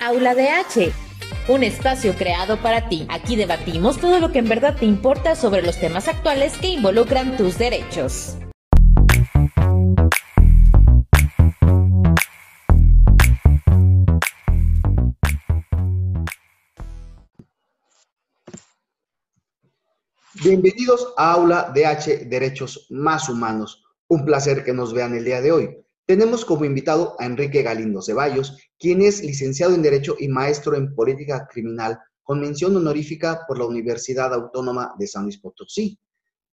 Aula de H, un espacio creado para ti. Aquí debatimos todo lo que en verdad te importa sobre los temas actuales que involucran tus derechos. Bienvenidos a Aula DH Derechos Más Humanos. Un placer que nos vean el día de hoy. Tenemos como invitado a Enrique Galindo Ceballos, quien es licenciado en Derecho y maestro en Política Criminal con mención honorífica por la Universidad Autónoma de San Luis Potosí.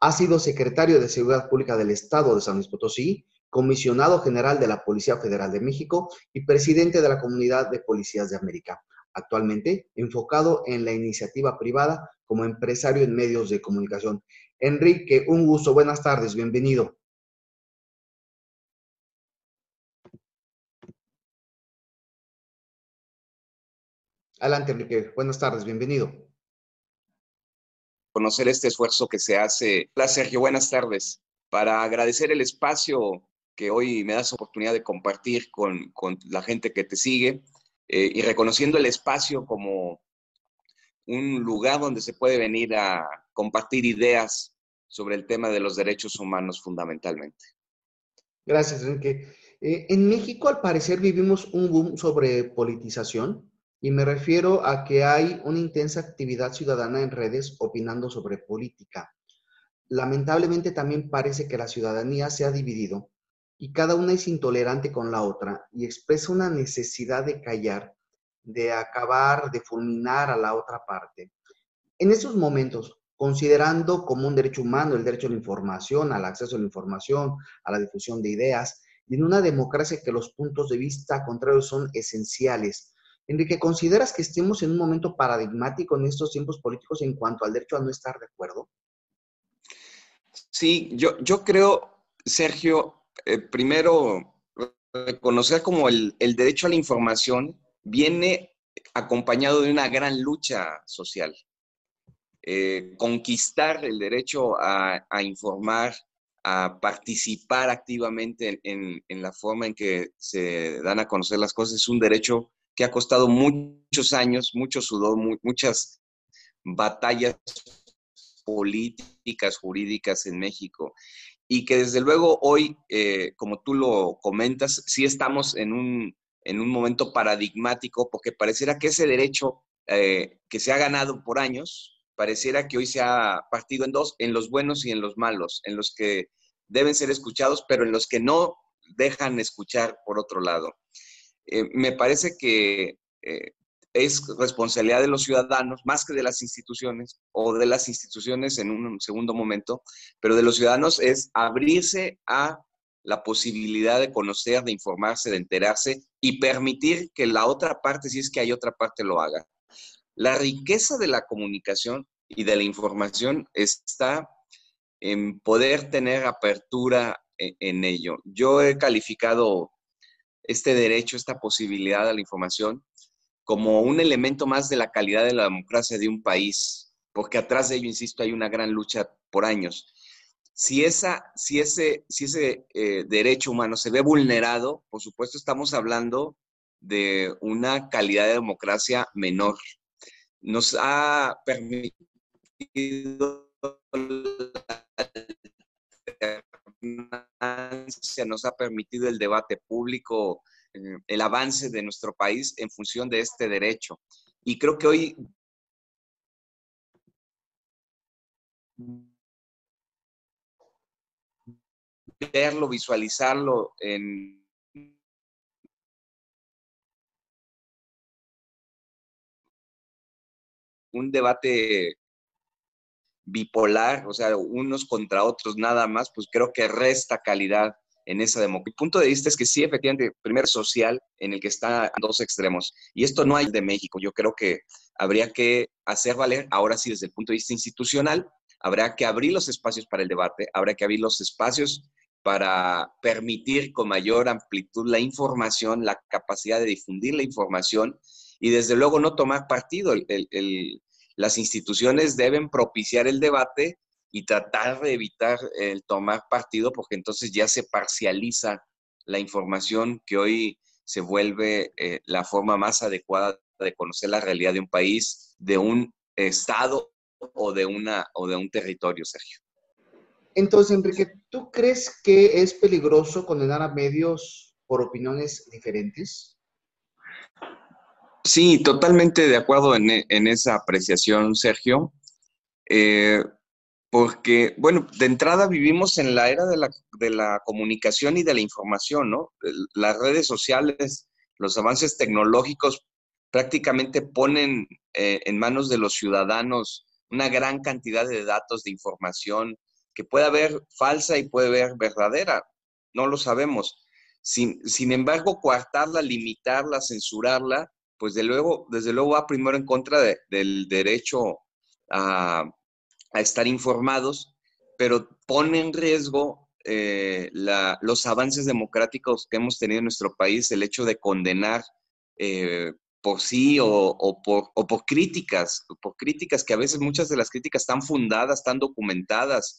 Ha sido secretario de Seguridad Pública del Estado de San Luis Potosí, comisionado general de la Policía Federal de México y presidente de la Comunidad de Policías de América. Actualmente enfocado en la iniciativa privada como empresario en medios de comunicación. Enrique, un gusto, buenas tardes, bienvenido. Adelante, Enrique. Buenas tardes, bienvenido. Conocer este esfuerzo que se hace. Hola, Sergio, buenas tardes. Para agradecer el espacio que hoy me das oportunidad de compartir con, la gente que te sigue eh, y reconociendo el espacio como un lugar donde se puede venir a compartir ideas sobre el tema de los derechos humanos fundamentalmente. Gracias, Enrique. Eh, en México, al parecer, vivimos un boom sobre politización y me refiero a que hay una intensa actividad ciudadana en redes opinando sobre política. Lamentablemente también parece que la ciudadanía se ha dividido y cada una es intolerante con la otra y expresa una necesidad de callar, de acabar, de fulminar a la otra parte. En estos momentos, considerando como un derecho humano el derecho a la información, al acceso a la información, a la difusión de ideas, y en una democracia que los puntos de vista contrarios son esenciales, Enrique, ¿consideras que estemos en un momento paradigmático en estos tiempos políticos en cuanto al derecho a no estar de acuerdo? Sí, yo, yo creo, Sergio, eh, primero reconocer como el, derecho a la información viene acompañado de una gran lucha social. Eh, conquistar el derecho a, informar, a participar activamente en, en, la forma en que se dan a conocer las cosas es un derecho que ha costado muchos años, mucho sudor, muchas batallas políticas, jurídicas en México. Y que desde luego hoy, eh, como tú lo comentas, sí estamos en un, en un momento paradigmático porque pareciera que ese derecho eh, que se ha ganado por años, pareciera que hoy se ha partido en dos, en los buenos y en los malos, en los que deben ser escuchados, pero en los que no dejan escuchar por otro lado. Eh, me parece que eh, es responsabilidad de los ciudadanos, más que de las instituciones, o de las instituciones en un segundo momento, pero de los ciudadanos es abrirse a la posibilidad de conocer, de informarse, de enterarse y permitir que la otra parte, si es que hay otra parte, lo haga. La riqueza de la comunicación y de la información está en poder tener apertura en, en ello. Yo he calificado este derecho, esta posibilidad a la información como un elemento más de la calidad de la democracia de un país, porque atrás de ello, insisto, hay una gran lucha por años. Si, esa, si ese, si ese eh, derecho humano se ve vulnerado, por supuesto estamos hablando de una calidad de democracia menor. Nos ha permitido nos ha permitido el debate público, eh, el avance de nuestro país en función de este derecho. Y creo que hoy verlo, visualizarlo en un debate bipolar, o sea, unos contra otros nada más, pues creo que resta calidad en esa democracia. Mi punto de vista es que sí, efectivamente, primer social en el que está dos extremos. Y esto no hay de México. Yo creo que habría que hacer valer, ahora sí, desde el punto de vista institucional, habrá que abrir los espacios para el debate, habrá que abrir los espacios para permitir con mayor amplitud la información, la capacidad de difundir la información y desde luego no tomar partido. el, las instituciones deben propiciar el debate y tratar de evitar el tomar partido porque entonces ya se parcializa la información que hoy se vuelve eh, la forma más adecuada de conocer la realidad de un país, de un estado o de, una, o de un territorio, Sergio. Entonces, Enrique, ¿tú crees que es peligroso condenar a medios por opiniones diferentes? Sí, totalmente de acuerdo en, esa apreciación, Sergio. Eh, porque, bueno, de entrada vivimos en la era de la, comunicación y de la información, ¿no? Las redes sociales, los avances tecnológicos prácticamente ponen eh, en manos de los ciudadanos una gran cantidad de datos, de información, que puede haber falsa y puede haber verdadera, no lo sabemos. Sin, sin embargo, coartarla, limitarla, censurarla, pues de luego, desde luego va primero en contra del derecho a, estar informados, pero pone en riesgo eh, los avances democráticos que hemos tenido en nuestro país, el hecho de condenar eh, por sí o, por, críticas, por críticas que a veces muchas de las críticas están fundadas, están documentadas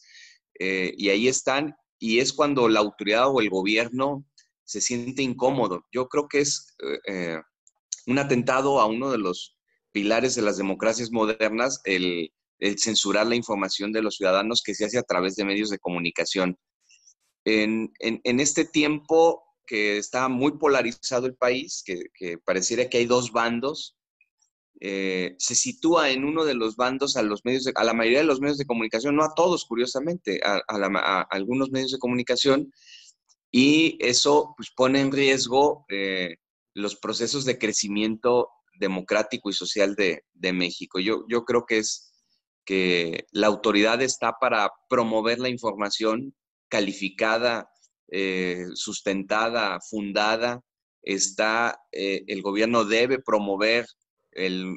eh, y ahí están, y es cuando la autoridad o el gobierno se siente incómodo. Yo creo que es un atentado a uno de los pilares de las democracias modernas, el, el censurar la información de los ciudadanos que se hace a través de medios de comunicación. En, este tiempo que está muy polarizado el país, que, pareciera que hay dos bandos, eh, se sitúa en uno de los bandos a los medios, a la mayoría de los medios de comunicación, no a todos, curiosamente, a, algunos medios de comunicación, y eso pues, pone en riesgo eh, los procesos de crecimiento democrático y social de, México. Yo, yo creo que es que la autoridad está para promover la información calificada, eh, sustentada, fundada. Está, eh, el gobierno debe promover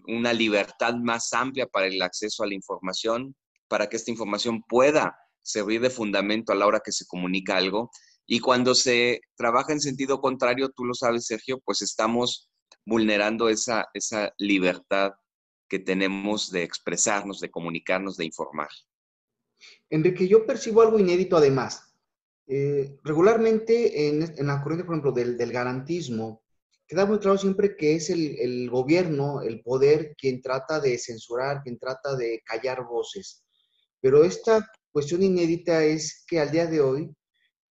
una libertad más amplia para el acceso a la información, para que esta información pueda servir de fundamento a la hora que se comunica algo. Y cuando se trabaja en sentido contrario, tú lo sabes, Sergio, pues estamos vulnerando esa, esa libertad que tenemos de expresarnos, de comunicarnos, de informar. Enrique, yo percibo algo inédito además. Eh, regularmente en, la corriente, por ejemplo, del, garantismo, queda muy claro siempre que es el, el, gobierno, el poder, quien trata de censurar, quien trata de callar voces. Pero esta cuestión inédita es que al día de hoy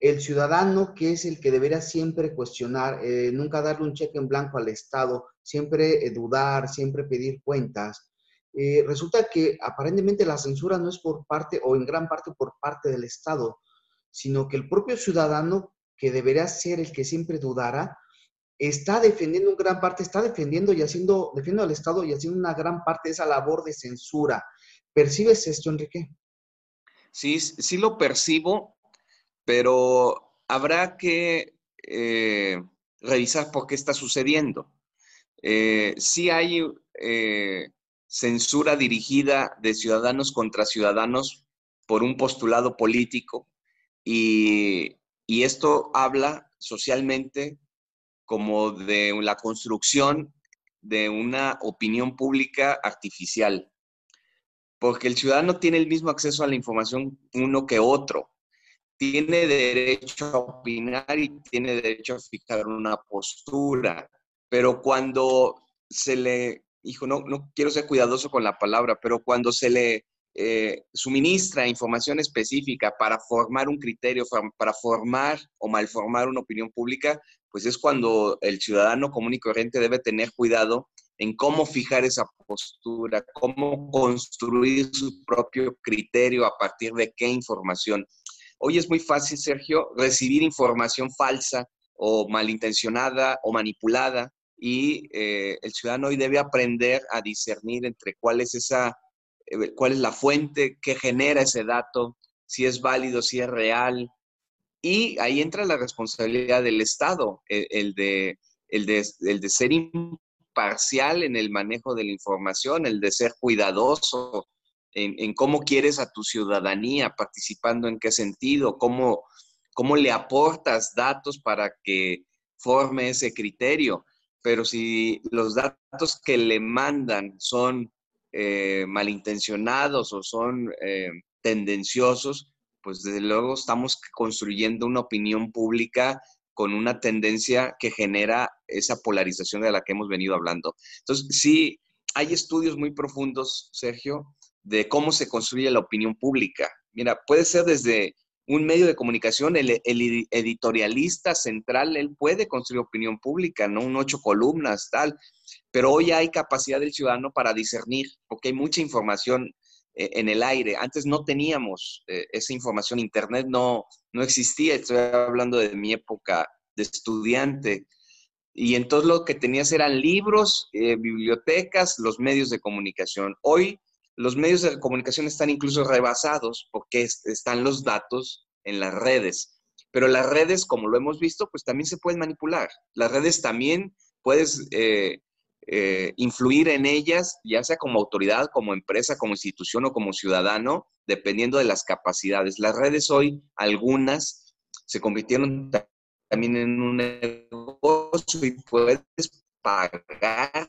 el ciudadano, que es el que debería siempre cuestionar, eh, nunca darle un cheque en blanco al Estado, siempre eh, dudar, siempre pedir cuentas, eh, resulta que aparentemente la censura no es por parte o en gran parte por parte del Estado, sino que el propio ciudadano, que debería ser el que siempre dudara, está defendiendo en gran parte, está defendiendo y haciendo, defendiendo al Estado y haciendo una gran parte de esa labor de censura. ¿Percibes esto, Enrique? Sí, sí lo percibo pero habrá que eh, revisar por qué está sucediendo. Eh, sí hay eh, censura dirigida de ciudadanos contra ciudadanos por un postulado político y, y esto habla socialmente como de la construcción de una opinión pública artificial, porque el ciudadano tiene el mismo acceso a la información uno que otro tiene derecho a opinar y tiene derecho a fijar una postura, pero cuando se le, hijo, no, no quiero ser cuidadoso con la palabra, pero cuando se le eh, suministra información específica para formar un criterio, para formar o malformar una opinión pública, pues es cuando el ciudadano común y corriente debe tener cuidado en cómo fijar esa postura, cómo construir su propio criterio a partir de qué información. Hoy es muy fácil, Sergio, recibir información falsa o malintencionada o manipulada y eh, el ciudadano hoy debe aprender a discernir entre cuál es esa, eh, cuál es la fuente que genera ese dato, si es válido, si es real. Y ahí entra la responsabilidad del Estado, el, de, el, de, el de ser imparcial en el manejo de la información, el de ser cuidadoso, en, cómo quieres a tu ciudadanía, participando en qué sentido, cómo, cómo le aportas datos para que forme ese criterio. Pero si los datos que le mandan son eh, malintencionados o son eh, tendenciosos, pues desde luego estamos construyendo una opinión pública con una tendencia que genera esa polarización de la que hemos venido hablando. Entonces, sí, hay estudios muy profundos, Sergio, de cómo se construye la opinión pública. Mira, puede ser desde un medio de comunicación, el, editorialista central, él puede construir opinión pública, ¿no? Un ocho columnas, tal, pero hoy hay capacidad del ciudadano para discernir, porque hay mucha información eh, en el aire. Antes no teníamos eh, esa información, Internet no, no existía, estoy hablando de mi época de estudiante. Y entonces lo que tenías eran libros, eh, bibliotecas, los medios de comunicación. Hoy los medios de comunicación están incluso rebasados porque están los datos en las redes. Pero las redes, como lo hemos visto, pues también se pueden manipular. Las redes también puedes eh, eh, influir en ellas, ya sea como autoridad, como empresa, como institución o como ciudadano, dependiendo de las capacidades. Las redes hoy, algunas, se convirtieron también en un negocio y puedes pagar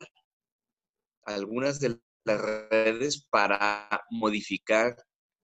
algunas de las redes para modificar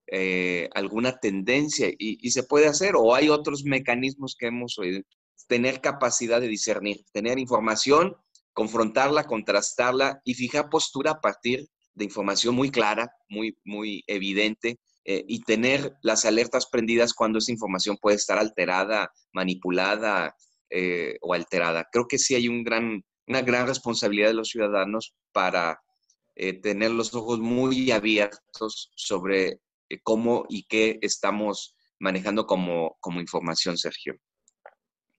eh, alguna tendencia y, se puede hacer o hay otros mecanismos que hemos oído. Tener capacidad de discernir, tener información, confrontarla, contrastarla y fijar postura a partir de información muy clara, muy, muy evidente eh, y tener las alertas prendidas cuando esa información puede estar alterada, manipulada eh, o alterada. Creo que sí hay un gran, una gran responsabilidad de los ciudadanos para eh, tener los ojos muy abiertos sobre eh, cómo y qué estamos manejando como, como información, Sergio.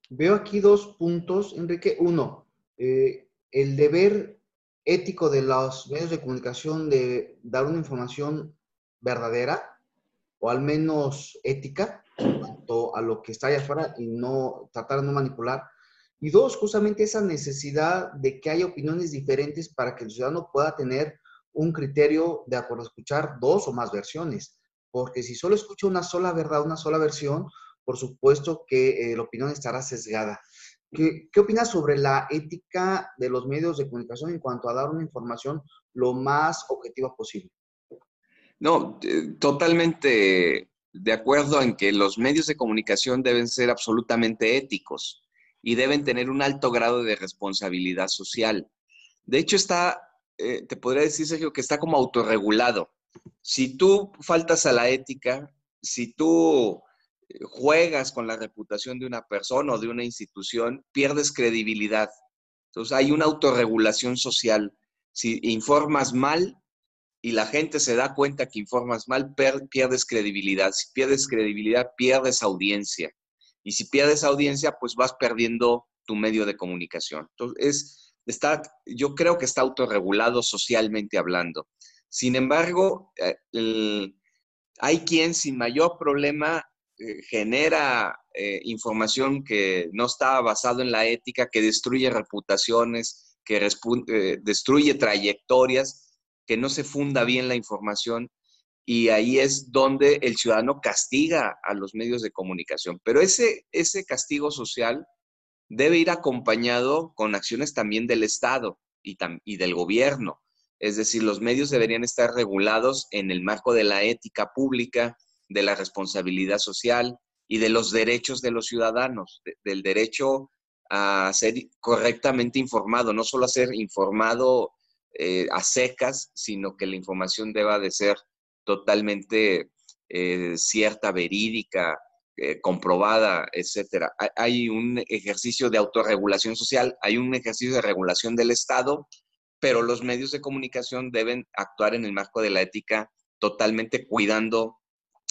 Veo aquí dos puntos, Enrique. Uno, eh, el deber ético de los medios de comunicación de dar una información verdadera o al menos ética en cuanto a lo que está allá afuera y no tratar de no manipular. Y dos, justamente esa necesidad de que haya opiniones diferentes para que el ciudadano pueda tener un criterio de acuerdo a escuchar dos o más versiones. Porque si solo escucha una sola verdad, una sola versión, por supuesto que eh, la opinión estará sesgada. ¿Qué, ¿Qué opinas sobre la ética de los medios de comunicación en cuanto a dar una información lo más objetiva posible? No, eh, totalmente de acuerdo en que los medios de comunicación deben ser absolutamente éticos y deben tener un alto grado de responsabilidad social. De hecho, está, eh, te podría decir, Sergio, que está como autorregulado. Si tú faltas a la ética, si tú eh, juegas con la reputación de una persona o de una institución, pierdes credibilidad. Entonces hay una autorregulación social. Si informas mal y la gente se da cuenta que informas mal, pierdes credibilidad. Si pierdes credibilidad, pierdes audiencia. Y si pierdes audiencia, pues vas perdiendo tu medio de comunicación. Entonces, está, yo creo que está autorregulado socialmente hablando. Sin embargo, eh, hay quien sin mayor problema eh, genera eh, información que no está basado en la ética, que destruye reputaciones, que destruye trayectorias, que no se funda bien la información y ahí es donde el ciudadano castiga a los medios de comunicación. Pero ese, ese castigo social debe ir acompañado con acciones también del Estado y, y del gobierno. Es decir, los medios deberían estar regulados en el marco de la ética pública, de la responsabilidad social y de los derechos de los ciudadanos, del derecho a ser correctamente informado, no solo a ser informado eh, a secas, sino que la información deba de ser totalmente eh, cierta, verídica, eh, comprobada, etcétera. Hay un ejercicio de autorregulación social, hay un ejercicio de regulación del Estado, pero los medios de comunicación deben actuar en el marco de la ética totalmente cuidando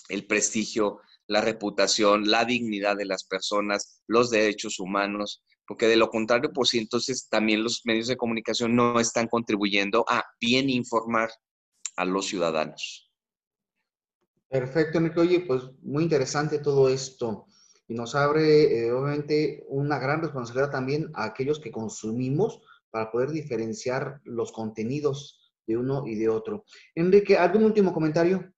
el prestigio, la reputación, la dignidad de las personas, los derechos humanos, porque de lo contrario, pues entonces también los medios de comunicación no están contribuyendo a bien informar a los ciudadanos. Perfecto, Enrique. Oye, pues muy interesante todo esto y nos abre, eh, obviamente, una gran responsabilidad también a aquellos que consumimos para poder diferenciar los contenidos de uno y de otro. Enrique, ¿algún último comentario?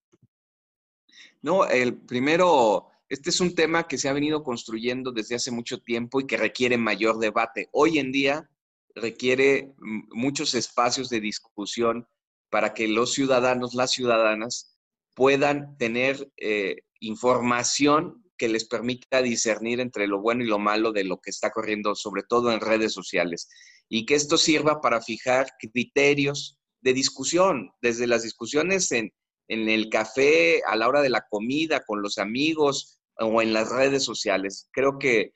No, el primero, este es un tema que se ha venido construyendo desde hace mucho tiempo y que requiere mayor debate. Hoy en día requiere muchos espacios de discusión para que los ciudadanos, las ciudadanas, puedan tener eh, información que les permita discernir entre lo bueno y lo malo de lo que está corriendo, sobre todo en redes sociales, y que esto sirva para fijar criterios de discusión, desde las discusiones en, en el café, a la hora de la comida, con los amigos o en las redes sociales. Creo que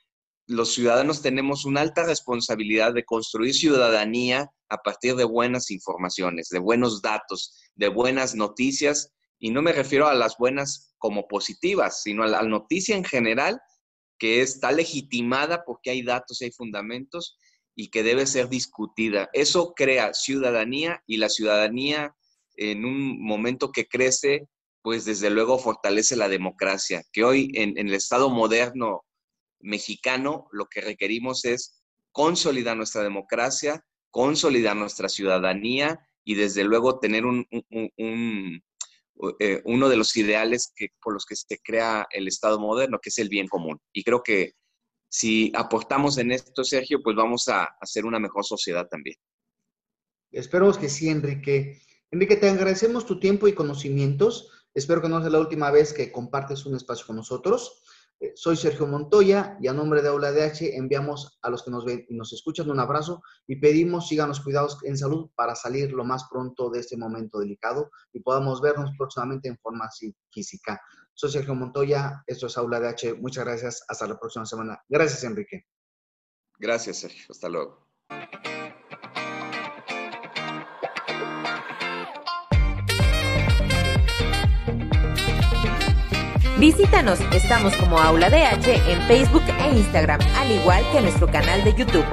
los ciudadanos tenemos una alta responsabilidad de construir ciudadanía a partir de buenas informaciones, de buenos datos, de buenas noticias, y no me refiero a las buenas como positivas, sino a la noticia en general que está legitimada porque hay datos y hay fundamentos y que debe ser discutida. Eso crea ciudadanía y la ciudadanía en un momento que crece, pues desde luego fortalece la democracia, que hoy en, el Estado moderno mexicano lo que requerimos es consolidar nuestra democracia, consolidar nuestra ciudadanía y desde luego tener un, eh, uno de los ideales que, por los que se crea el Estado moderno, que es el bien común. Y creo que si aportamos en esto, Sergio, pues vamos a hacer una mejor sociedad también. Esperamos que sí, Enrique. Enrique, te agradecemos tu tiempo y conocimientos. Espero que no sea la última vez que compartes un espacio con nosotros. Eh, soy Sergio Montoya y a nombre de Aula DH enviamos a los que nos ven y nos escuchan un abrazo y pedimos sigan los cuidados en salud para salir lo más pronto de este momento delicado y podamos vernos próximamente en forma física. Soy Sergio Montoya, esto es Aula DH. Muchas gracias. Hasta la próxima semana. Gracias, Enrique. Gracias, Sergio. Hasta luego. Visítanos, estamos como Aula DH en Facebook e Instagram, al igual que nuestro canal de YouTube.